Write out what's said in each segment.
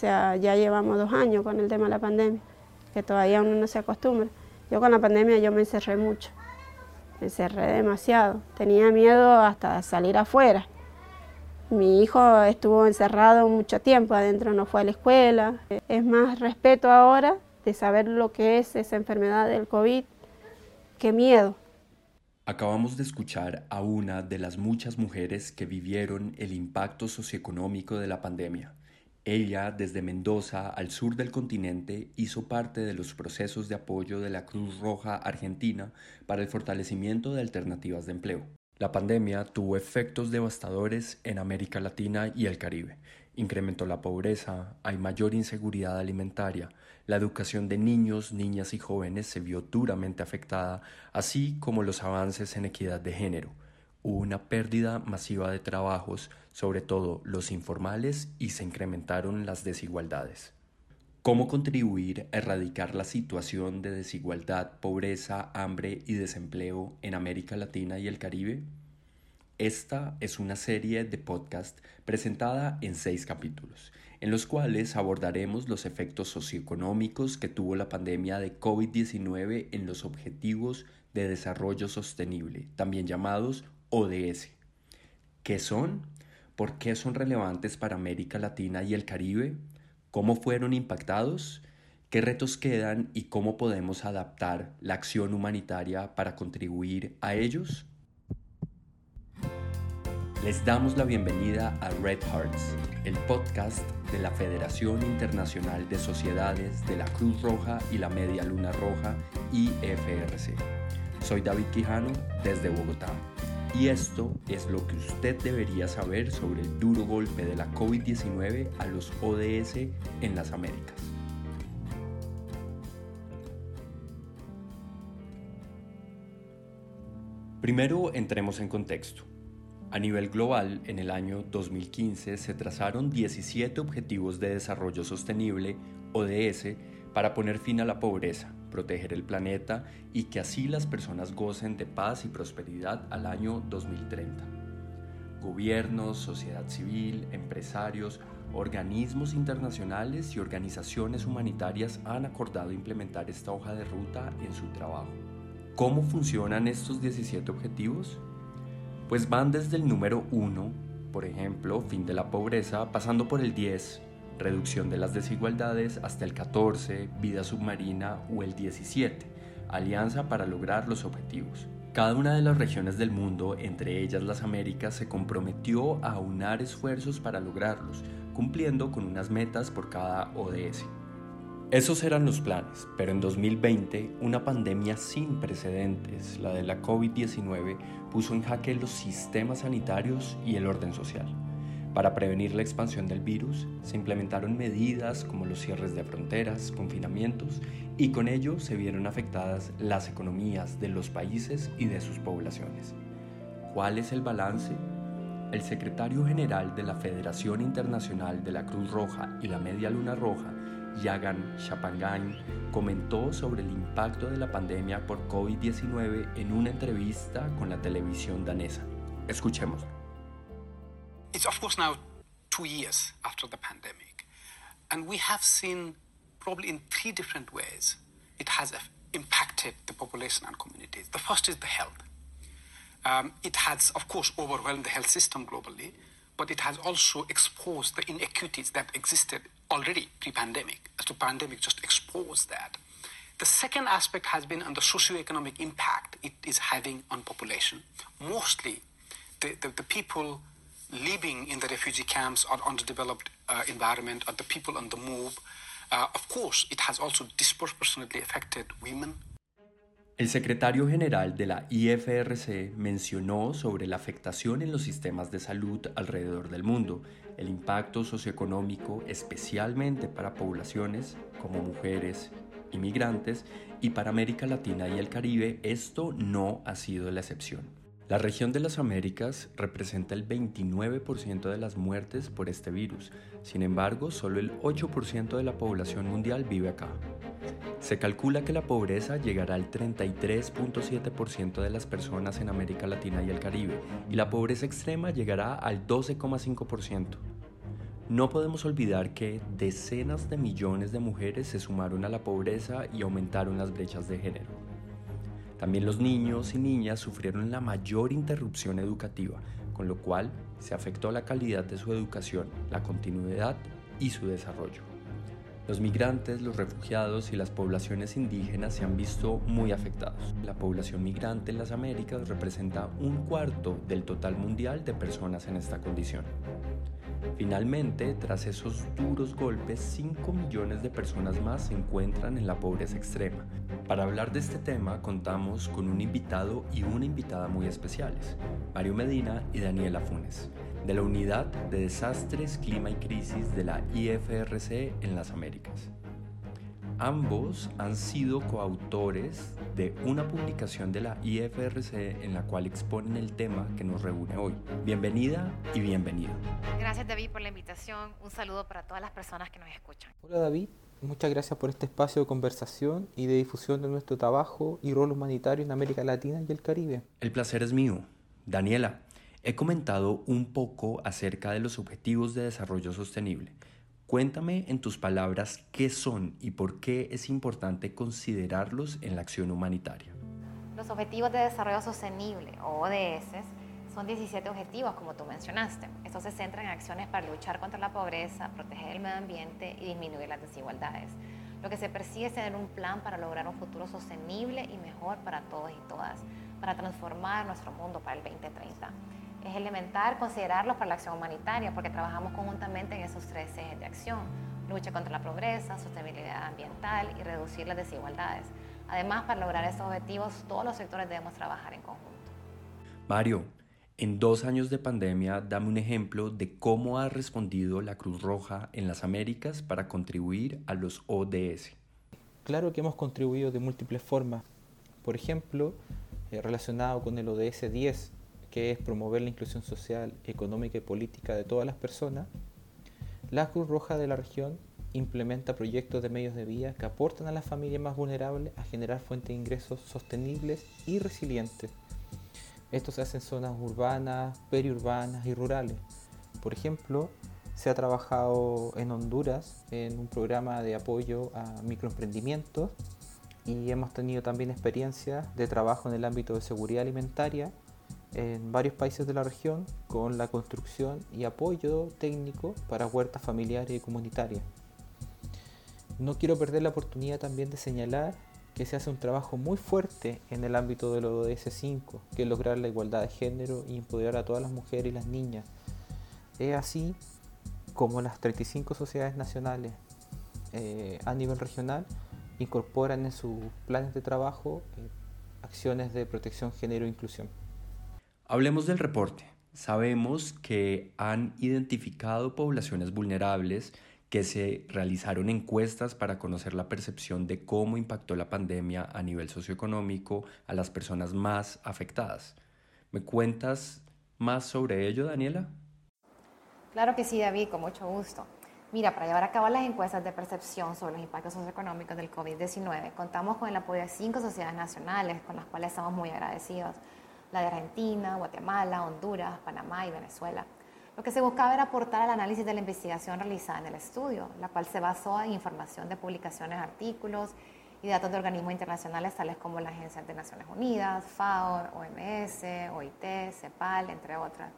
sea, ya llevamos dos años con el tema de la pandemia, que todavía uno no se acostumbra. Yo con la pandemia yo me encerré mucho, me encerré demasiado, tenía miedo hasta salir afuera. Mi hijo estuvo encerrado mucho tiempo, adentro no fue a la escuela. Es más respeto ahora de saber lo que es esa enfermedad del COVID que miedo. Acabamos de escuchar a una de las muchas mujeres que vivieron el impacto socioeconómico de la pandemia. Ella, desde Mendoza, al sur del continente, hizo parte de los procesos de apoyo de la Cruz Roja Argentina para el fortalecimiento de alternativas de empleo. La pandemia tuvo efectos devastadores en América Latina y el Caribe. Incrementó la pobreza, hay mayor inseguridad alimentaria, la educación de niños, niñas y jóvenes se vio duramente afectada, así como los avances en equidad de género. Hubo una pérdida masiva de trabajos, sobre todo los informales, y se incrementaron las desigualdades. ¿Cómo contribuir a erradicar la situación de desigualdad, pobreza, hambre y desempleo en América Latina y el Caribe? Esta es una serie de podcast presentada en seis capítulos, en los cuales abordaremos los efectos socioeconómicos que tuvo la pandemia de COVID-19 en los Objetivos de Desarrollo Sostenible, también llamados ODS. ¿Qué son? ¿Por qué son relevantes para América Latina y el Caribe? ¿Cómo fueron impactados? ¿Qué retos quedan y cómo podemos adaptar la acción humanitaria para contribuir a ellos? Les damos la bienvenida a Red Hearts, el podcast de la Federación Internacional de Sociedades de la Cruz Roja y la Media Luna Roja, IFRC. Soy David Quijano desde Bogotá y esto es lo que usted debería saber sobre el duro golpe de la COVID-19 a los ODS en las Américas. Primero entremos en contexto. A nivel global, en el año 2015 se trazaron 17 Objetivos de Desarrollo Sostenible, ODS, para poner fin a la pobreza, proteger el planeta y que así las personas gocen de paz y prosperidad al año 2030. Gobiernos, sociedad civil, empresarios, organismos internacionales y organizaciones humanitarias han acordado implementar esta hoja de ruta en su trabajo. ¿Cómo funcionan estos 17 objetivos? pues van desde el número 1, por ejemplo, fin de la pobreza, pasando por el 10, reducción de las desigualdades, hasta el 14, vida submarina o el 17, alianza para lograr los objetivos. Cada una de las regiones del mundo, entre ellas las Américas, se comprometió a aunar esfuerzos para lograrlos, cumpliendo con unas metas por cada ODS. Esos eran los planes, pero en 2020 una pandemia sin precedentes, la de la COVID-19, puso en jaque los sistemas sanitarios y el orden social. Para prevenir la expansión del virus, se implementaron medidas como los cierres de fronteras, confinamientos, y con ello se vieron afectadas las economías de los países y de sus poblaciones. ¿Cuál es el balance? El secretario general de la Federación Internacional de la Cruz Roja y la Media Luna Roja, Yagan Shapangan comentó sobre el impacto de la pandemia por COVID-19 en una entrevista con la televisión danesa. Escuchemos. It's of course now two years after the pandemic, and we have seen probably in three different ways it has impacted the population and communities. The first is the health. Um, it has, of course, overwhelmed the health system globally, but it has also exposed the inequities that existed already pre-pandemic. As the pandemic just exposed that. The second aspect has been on the socioeconomic impact it is having on population. Mostly, the, the, the people living in the refugee camps or underdeveloped uh, environment or the people on the move. Uh, of course, it has also disproportionately affected women, El secretario general de la IFRC mencionó sobre la afectación en los sistemas de salud alrededor del mundo, el impacto socioeconómico especialmente para poblaciones como mujeres, inmigrantes y para América Latina y el Caribe esto no ha sido la excepción. La región de las Américas representa el 29% de las muertes por este virus, sin embargo, solo el 8% de la población mundial vive acá. Se calcula que la pobreza llegará al 33.7% de las personas en América Latina y el Caribe, y la pobreza extrema llegará al 12,5%. No podemos olvidar que decenas de millones de mujeres se sumaron a la pobreza y aumentaron las brechas de género. También los niños y niñas sufrieron la mayor interrupción educativa, con lo cual se afectó la calidad de su educación, la continuidad y su desarrollo. Los migrantes, los refugiados y las poblaciones indígenas se han visto muy afectados. La población migrante en las Américas representa un cuarto del total mundial de personas en esta condición. Finalmente, tras esos duros golpes, 5 millones de personas más se encuentran en la pobreza extrema. Para hablar de este tema contamos con un invitado y una invitada muy especiales, Mario Medina y Daniela Funes de la Unidad de Desastres, Clima y Crisis de la IFRC en las Américas. Ambos han sido coautores de una publicación de la IFRC en la cual exponen el tema que nos reúne hoy. Bienvenida y bienvenido. Gracias David por la invitación. Un saludo para todas las personas que nos escuchan. Hola David, muchas gracias por este espacio de conversación y de difusión de nuestro trabajo y rol humanitario en América Latina y el Caribe. El placer es mío. Daniela, He comentado un poco acerca de los objetivos de desarrollo sostenible. Cuéntame en tus palabras qué son y por qué es importante considerarlos en la acción humanitaria. Los Objetivos de Desarrollo Sostenible, o ODS, son 17 objetivos, como tú mencionaste. Estos se centran en acciones para luchar contra la pobreza, proteger el medio ambiente y disminuir las desigualdades. Lo que se persigue es tener un plan para lograr un futuro sostenible y mejor para todos y todas, para transformar nuestro mundo para el 2030 es elemental considerarlos para la acción humanitaria porque trabajamos conjuntamente en esos tres ejes de acción, lucha contra la pobreza, sostenibilidad ambiental y reducir las desigualdades. Además, para lograr estos objetivos, todos los sectores debemos trabajar en conjunto. Mario, en dos años de pandemia, dame un ejemplo de cómo ha respondido la Cruz Roja en las Américas para contribuir a los ODS. Claro que hemos contribuido de múltiples formas. Por ejemplo, eh, relacionado con el ODS 10, que es promover la inclusión social, económica y política de todas las personas, la Cruz Roja de la región implementa proyectos de medios de vida que aportan a las familias más vulnerables a generar fuentes de ingresos sostenibles y resilientes. Esto se hace en zonas urbanas, periurbanas y rurales. Por ejemplo, se ha trabajado en Honduras en un programa de apoyo a microemprendimientos y hemos tenido también experiencias de trabajo en el ámbito de seguridad alimentaria en varios países de la región con la construcción y apoyo técnico para huertas familiares y comunitarias. No quiero perder la oportunidad también de señalar que se hace un trabajo muy fuerte en el ámbito del ODS 5, que es lograr la igualdad de género y empoderar a todas las mujeres y las niñas. Es así como las 35 sociedades nacionales eh, a nivel regional incorporan en sus planes de trabajo eh, acciones de protección, género e inclusión. Hablemos del reporte. Sabemos que han identificado poblaciones vulnerables, que se realizaron encuestas para conocer la percepción de cómo impactó la pandemia a nivel socioeconómico a las personas más afectadas. ¿Me cuentas más sobre ello, Daniela? Claro que sí, David, con mucho gusto. Mira, para llevar a cabo las encuestas de percepción sobre los impactos socioeconómicos del COVID-19, contamos con el apoyo de cinco sociedades nacionales con las cuales estamos muy agradecidos la de Argentina, Guatemala, Honduras, Panamá y Venezuela. Lo que se buscaba era aportar al análisis de la investigación realizada en el estudio, la cual se basó en información de publicaciones, artículos y datos de organismos internacionales tales como la Agencia de Naciones Unidas, FAO, OMS, OIT, CEPAL, entre otras.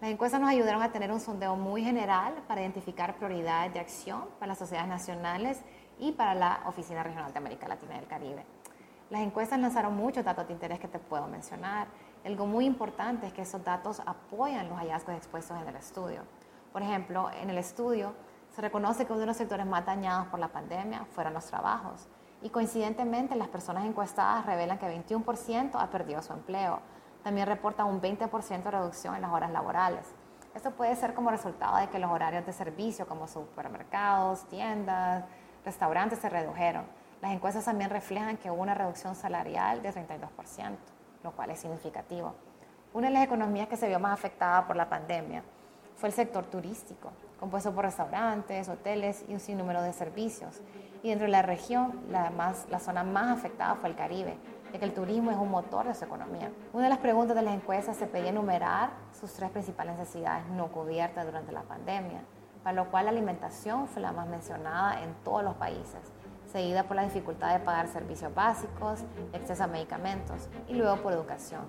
Las encuestas nos ayudaron a tener un sondeo muy general para identificar prioridades de acción para las sociedades nacionales y para la Oficina Regional de América Latina y el Caribe. Las encuestas lanzaron muchos datos de interés que te puedo mencionar. Algo muy importante es que esos datos apoyan los hallazgos expuestos en el estudio. Por ejemplo, en el estudio se reconoce que uno de los sectores más dañados por la pandemia fueron los trabajos. Y coincidentemente, las personas encuestadas revelan que 21% ha perdido su empleo. También reportan un 20% de reducción en las horas laborales. Esto puede ser como resultado de que los horarios de servicio como supermercados, tiendas, restaurantes se redujeron las encuestas también reflejan que hubo una reducción salarial de 32%, lo cual es significativo. Una de las economías que se vio más afectada por la pandemia fue el sector turístico, compuesto por restaurantes, hoteles y un sinnúmero de servicios. Y dentro de la región, la, más, la zona más afectada fue el Caribe, ya que el turismo es un motor de su economía. Una de las preguntas de las encuestas se pedía enumerar sus tres principales necesidades no cubiertas durante la pandemia. para lo cual la alimentación fue la más mencionada en todos los países, seguida por la dificultad de pagar servicios básicos, acceso a medicamentos y luego por educación.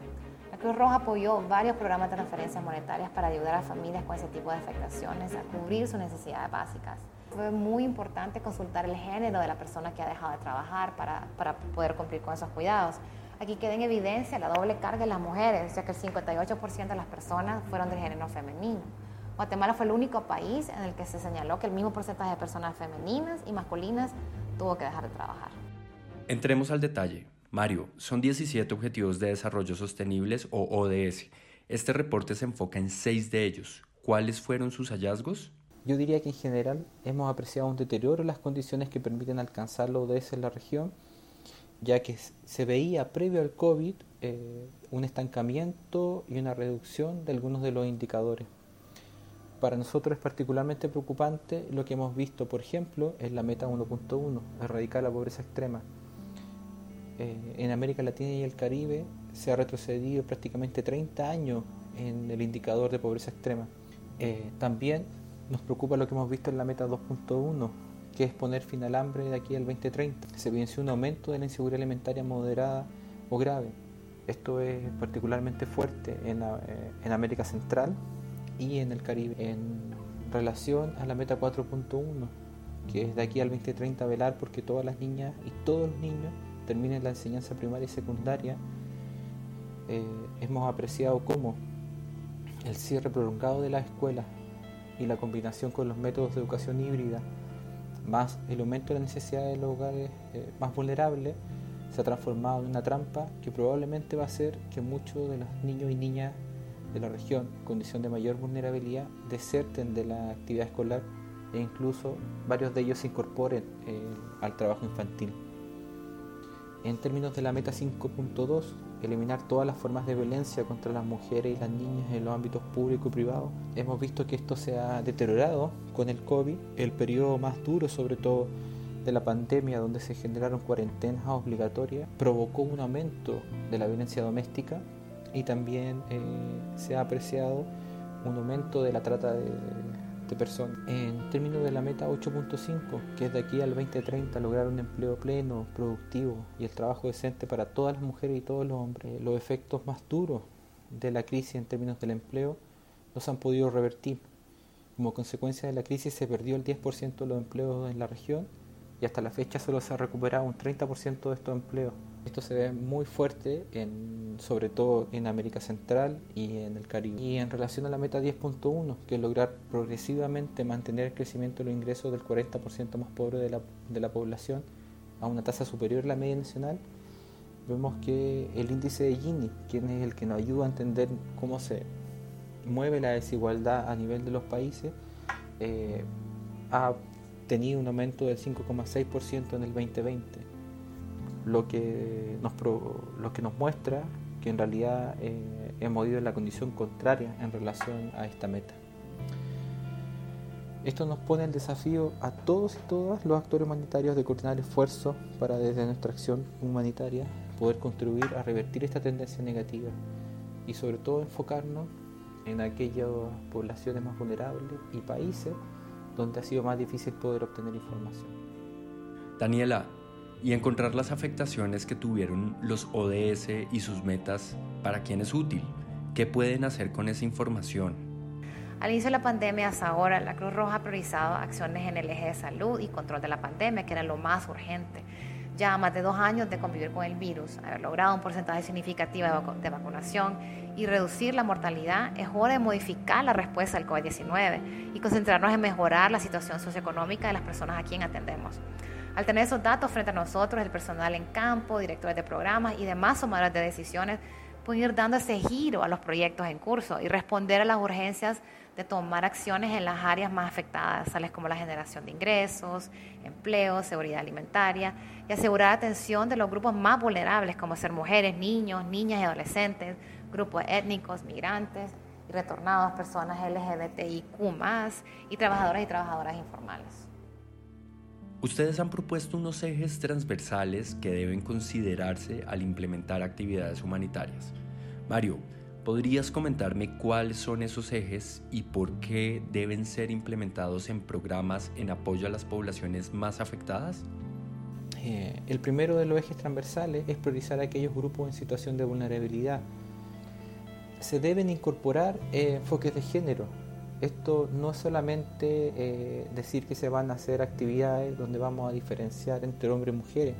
La Cruz Roja apoyó varios programas de transferencias monetarias para ayudar a familias con ese tipo de afectaciones a cubrir sus necesidades básicas. Fue muy importante consultar el género de la persona que ha dejado de trabajar para, para poder cumplir con esos cuidados. Aquí queda en evidencia la doble carga de las mujeres, ya que el 58% de las personas fueron del género femenino. Guatemala fue el único país en el que se señaló que el mismo porcentaje de personas femeninas y masculinas tuvo que dejar de trabajar. Entremos al detalle. Mario, son 17 Objetivos de Desarrollo Sostenibles o ODS. Este reporte se enfoca en seis de ellos. ¿Cuáles fueron sus hallazgos? Yo diría que en general hemos apreciado un deterioro en las condiciones que permiten alcanzar los ODS en la región, ya que se veía previo al COVID eh, un estancamiento y una reducción de algunos de los indicadores para nosotros es particularmente preocupante lo que hemos visto, por ejemplo, en la meta 1.1, erradicar la pobreza extrema. Eh, en América Latina y el Caribe se ha retrocedido prácticamente 30 años en el indicador de pobreza extrema. Eh, también nos preocupa lo que hemos visto en la meta 2.1, que es poner fin al hambre de aquí al 2030. Se evidenció un aumento de la inseguridad alimentaria moderada o grave. Esto es particularmente fuerte en, eh, en América Central, y en el Caribe. En relación a la meta 4.1, que es de aquí al 2030 velar porque todas las niñas y todos los niños terminen la enseñanza primaria y secundaria, eh, hemos apreciado cómo el cierre prolongado de las escuelas y la combinación con los métodos de educación híbrida, más el aumento de la necesidad de los hogares eh, más vulnerables, se ha transformado en una trampa que probablemente va a hacer que muchos de los niños y niñas de la región, condición de mayor vulnerabilidad, deserten de la actividad escolar e incluso varios de ellos se incorporen eh, al trabajo infantil. En términos de la meta 5.2, eliminar todas las formas de violencia contra las mujeres y las niñas en los ámbitos público y privado, hemos visto que esto se ha deteriorado con el COVID, el periodo más duro sobre todo de la pandemia donde se generaron cuarentenas obligatorias, provocó un aumento de la violencia doméstica y también eh, se ha apreciado un aumento de la trata de, personas. En términos de la meta 8.5, que es de aquí al 2030 lograr un empleo pleno, productivo y el trabajo decente para todas las mujeres y todos los hombres, los efectos más duros de la crisis en términos del empleo no se han podido revertir. Como consecuencia de la crisis se perdió el 10% de los empleos en la región y hasta la fecha solo se ha recuperado un 30% de estos empleos. Esto se ve muy fuerte, en, sobre todo en América Central y en el Caribe. Y en relación a la meta 10.1, que es lograr progresivamente mantener el crecimiento de los ingresos del 40% más pobre de la, población a una tasa superior a la media nacional, vemos que el índice de Gini, quien es el que nos ayuda a entender cómo se mueve la desigualdad a nivel de los países, eh, ha tenido un aumento del 5,6% en el 2020 lo que nos, lo que nos muestra que en realidad eh, hemos ido en la condición contraria en relación a esta meta. Esto nos pone el desafío a todos y todas los actores humanitarios de coordinar esfuerzos para desde nuestra acción humanitaria poder contribuir a revertir esta tendencia negativa y sobre todo enfocarnos en aquellas poblaciones más vulnerables y países donde ha sido más difícil poder obtener información. Daniela, y encontrar las afectaciones que tuvieron los ODS y sus metas para quién es útil, qué pueden hacer con esa información. Al inicio de la pandemia hasta ahora, la Cruz Roja ha priorizado acciones en el eje de salud y control de la pandemia, que era lo más urgente. Ya más de dos años de convivir con el virus, haber logrado un porcentaje significativo de vacunación y reducir la mortalidad, es hora de modificar la respuesta al COVID-19 y concentrarnos en mejorar la situación socioeconómica de las personas a quien atendemos. Al tener esos datos frente a nosotros, el personal en campo, directores de programas y demás tomadores de decisiones pueden ir dando ese giro a los proyectos en curso y responder a las urgencias de tomar acciones en las áreas más afectadas, tales como la generación de ingresos, empleo, seguridad alimentaria y asegurar atención de los grupos más vulnerables, como ser mujeres, niños, niñas y adolescentes, grupos étnicos, migrantes y retornados, personas LGBTIQ y trabajadoras y trabajadoras informales. Ustedes han propuesto unos ejes transversales que deben considerarse al implementar actividades humanitarias. Mario, ¿Podrías comentarme cuáles son esos ejes y por qué deben ser implementados en programas en apoyo a las poblaciones más afectadas? Eh, el primero de los ejes transversales es priorizar a aquellos grupos en situación de vulnerabilidad. Se deben incorporar eh, enfoques de género. Esto no es solamente eh, decir que se van a hacer actividades donde vamos a diferenciar entre hombres y mujeres.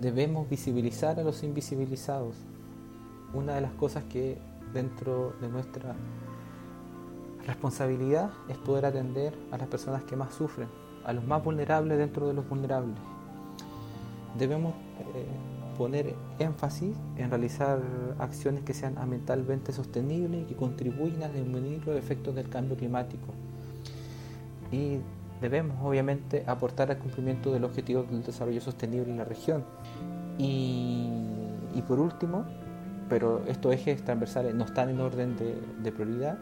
Debemos visibilizar a los invisibilizados. Una de las cosas que dentro de nuestra responsabilidad es poder atender a las personas que más sufren a los más vulnerables dentro de los vulnerables. Debemos eh, poner énfasis en realizar acciones que sean ambientalmente sostenibles y que contribuyan a disminuir los efectos del cambio climático. Y debemos obviamente aportar al cumplimiento del objetivo del desarrollo sostenible en la región. Y, por último, pero estos ejes transversales no están en orden de, prioridad,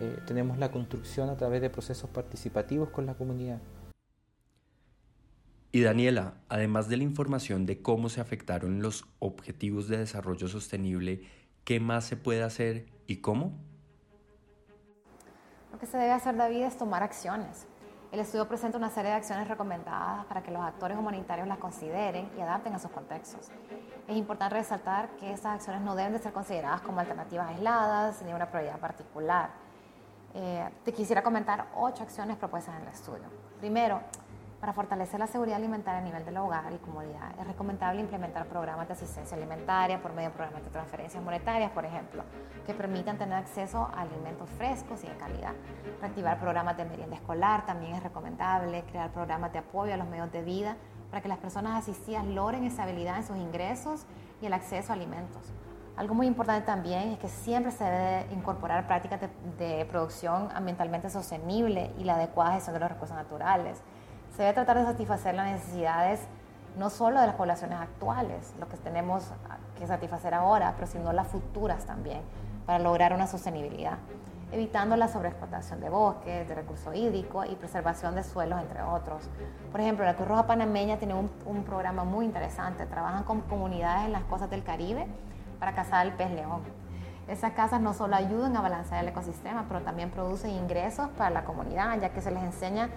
eh, tenemos la construcción a través de procesos participativos con la comunidad. Y Daniela, además de la información de cómo se afectaron los objetivos de desarrollo sostenible, ¿qué más se puede hacer y cómo? Lo que se debe hacer, David, es tomar acciones. El estudio presenta una serie de acciones recomendadas para que los actores humanitarios las consideren y adapten a sus contextos. Es importante resaltar que estas acciones no deben de ser consideradas como alternativas aisladas ni una prioridad particular. Eh, te quisiera comentar ocho acciones propuestas en el estudio. Primero, para fortalecer la seguridad alimentaria a nivel del hogar y comunidad, es recomendable implementar programas de asistencia alimentaria por medio de programas de transferencias monetarias, por ejemplo, que permitan tener acceso a alimentos frescos y de calidad. Reactivar programas de merienda escolar también es recomendable, crear programas de apoyo a los medios de vida para que las personas asistidas logren estabilidad en sus ingresos y el acceso a alimentos. Algo muy importante también es que siempre se debe incorporar prácticas de, de producción ambientalmente sostenible y la adecuada gestión de los recursos naturales se debe tratar de satisfacer las necesidades no solo de las poblaciones actuales, lo que tenemos que satisfacer ahora, pero sino las futuras también, para lograr una sostenibilidad, evitando la sobreexplotación de bosques, de recursos hídricos y preservación de suelos, entre otros. Por ejemplo, la Cruz Roja Panameña tiene un, un programa muy interesante, trabajan con comunidades en las costas del Caribe para cazar el pez león. Esas casas no solo ayudan a balancear el ecosistema, pero también producen ingresos para la comunidad, ya que se les enseña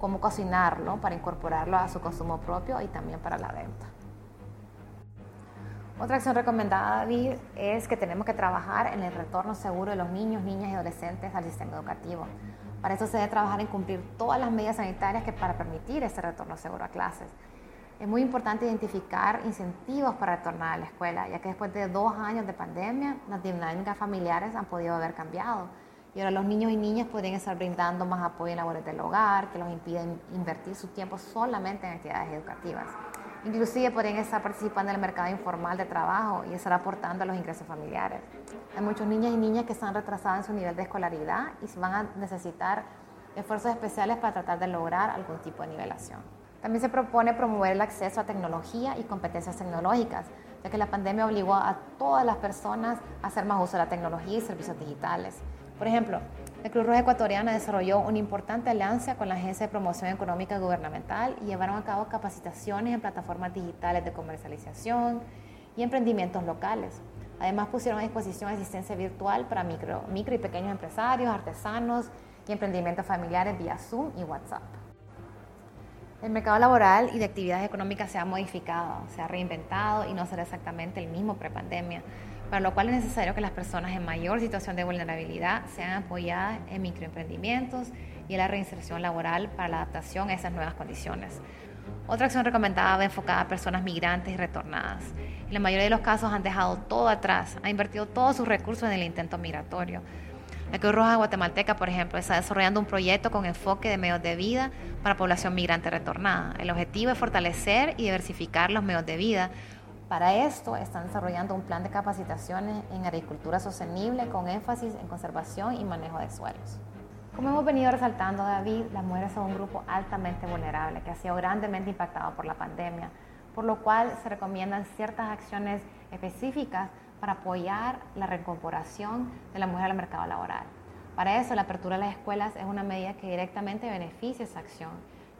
cómo cocinarlo para incorporarlo a su consumo propio y también para la venta. Otra acción recomendada, David, es que tenemos que trabajar en el retorno seguro de los niños, niñas y adolescentes al sistema educativo. Para eso se debe trabajar en cumplir todas las medidas sanitarias que para permitir ese retorno seguro a clases. Es muy importante identificar incentivos para retornar a la escuela, ya que después de dos años de pandemia, las dinámicas familiares han podido haber cambiado y ahora los niños y niñas pueden estar brindando más apoyo en labores del hogar, que los impiden invertir su tiempo solamente en actividades educativas. Inclusive podrían estar participando en el mercado informal de trabajo y estar aportando a los ingresos familiares. Hay muchos niños y niñas que están retrasados en su nivel de escolaridad y van a necesitar esfuerzos especiales para tratar de lograr algún tipo de nivelación. También se propone promover el acceso a tecnología y competencias tecnológicas, ya que la pandemia obligó a todas las personas a hacer más uso de la tecnología y servicios digitales. Por ejemplo, la Cruz Roja Ecuatoriana desarrolló una importante alianza con la Agencia de Promoción Económica Gubernamental y llevaron a cabo capacitaciones en plataformas digitales de comercialización y emprendimientos locales. Además pusieron a disposición asistencia virtual para micro, micro y pequeños empresarios, artesanos y emprendimientos familiares vía Zoom y WhatsApp. El mercado laboral y de actividades económicas se ha modificado, se ha reinventado y no será exactamente el mismo prepandemia para lo cual es necesario que las personas en mayor situación de vulnerabilidad sean apoyadas en microemprendimientos y en la reinserción laboral para la adaptación a esas nuevas condiciones. Otra acción recomendada va enfocada a personas migrantes y retornadas. En la mayoría de los casos han dejado todo atrás, han invertido todos sus recursos en el intento migratorio. La Cruz Roja Guatemalteca, por ejemplo, está desarrollando un proyecto con enfoque de medios de vida para población migrante retornada. El objetivo es fortalecer y diversificar los medios de vida para esto están desarrollando un plan de capacitaciones en agricultura sostenible con énfasis en conservación y manejo de suelos. Como hemos venido resaltando, David, las mujeres son un grupo altamente vulnerable que ha sido grandemente impactado por la pandemia, por lo cual se recomiendan ciertas acciones específicas para apoyar la reincorporación de la mujer al mercado laboral. Para eso, la apertura de las escuelas es una medida que directamente beneficia esa acción,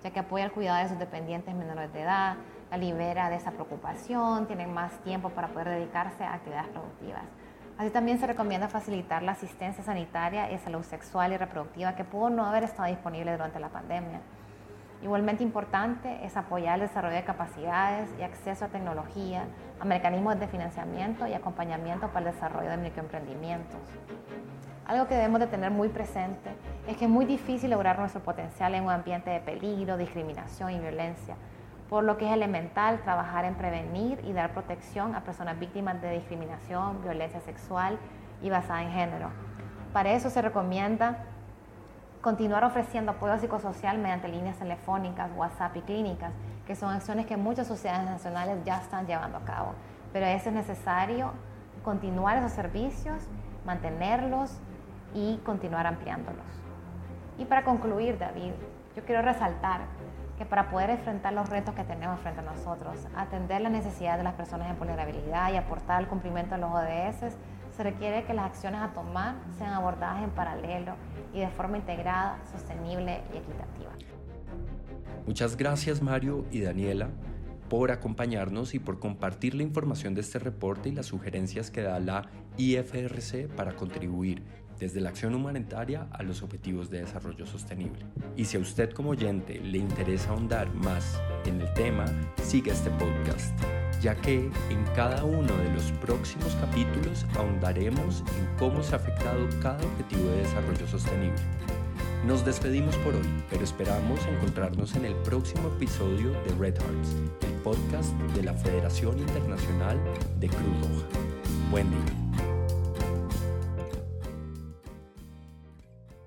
ya que apoya el cuidado de sus dependientes menores de edad, la libera de esa preocupación, tienen más tiempo para poder dedicarse a actividades productivas. Así también se recomienda facilitar la asistencia sanitaria y salud sexual y reproductiva que pudo no haber estado disponible durante la pandemia. Igualmente importante es apoyar el desarrollo de capacidades y acceso a tecnología, a mecanismos de financiamiento y acompañamiento para el desarrollo de microemprendimientos. Algo que debemos de tener muy presente es que es muy difícil lograr nuestro potencial en un ambiente de peligro, discriminación y violencia, por lo que es elemental trabajar en prevenir y dar protección a personas víctimas de discriminación, violencia sexual y basada en género. Para eso se recomienda continuar ofreciendo apoyo psicosocial mediante líneas telefónicas, WhatsApp y clínicas, que son acciones que muchas sociedades nacionales ya están llevando a cabo. Pero es necesario continuar esos servicios, mantenerlos y continuar ampliándolos. Y para concluir, David, yo quiero resaltar que para poder enfrentar los retos que tenemos frente a nosotros, atender las necesidades de las personas en vulnerabilidad y aportar al cumplimiento de los ODS, se requiere que las acciones a tomar sean abordadas en paralelo y de forma integrada, sostenible y equitativa. Muchas gracias Mario y Daniela por acompañarnos y por compartir la información de este reporte y las sugerencias que da la IFRC para contribuir desde la acción humanitaria a los objetivos de desarrollo sostenible. Y si a usted como oyente le interesa ahondar más en el tema, siga este podcast, ya que en cada uno de los próximos capítulos ahondaremos en cómo se ha afectado cada objetivo de desarrollo sostenible. Nos despedimos por hoy, pero esperamos encontrarnos en el próximo episodio de Red Hearts, el podcast de la Federación Internacional de Cruz Roja. Buen día.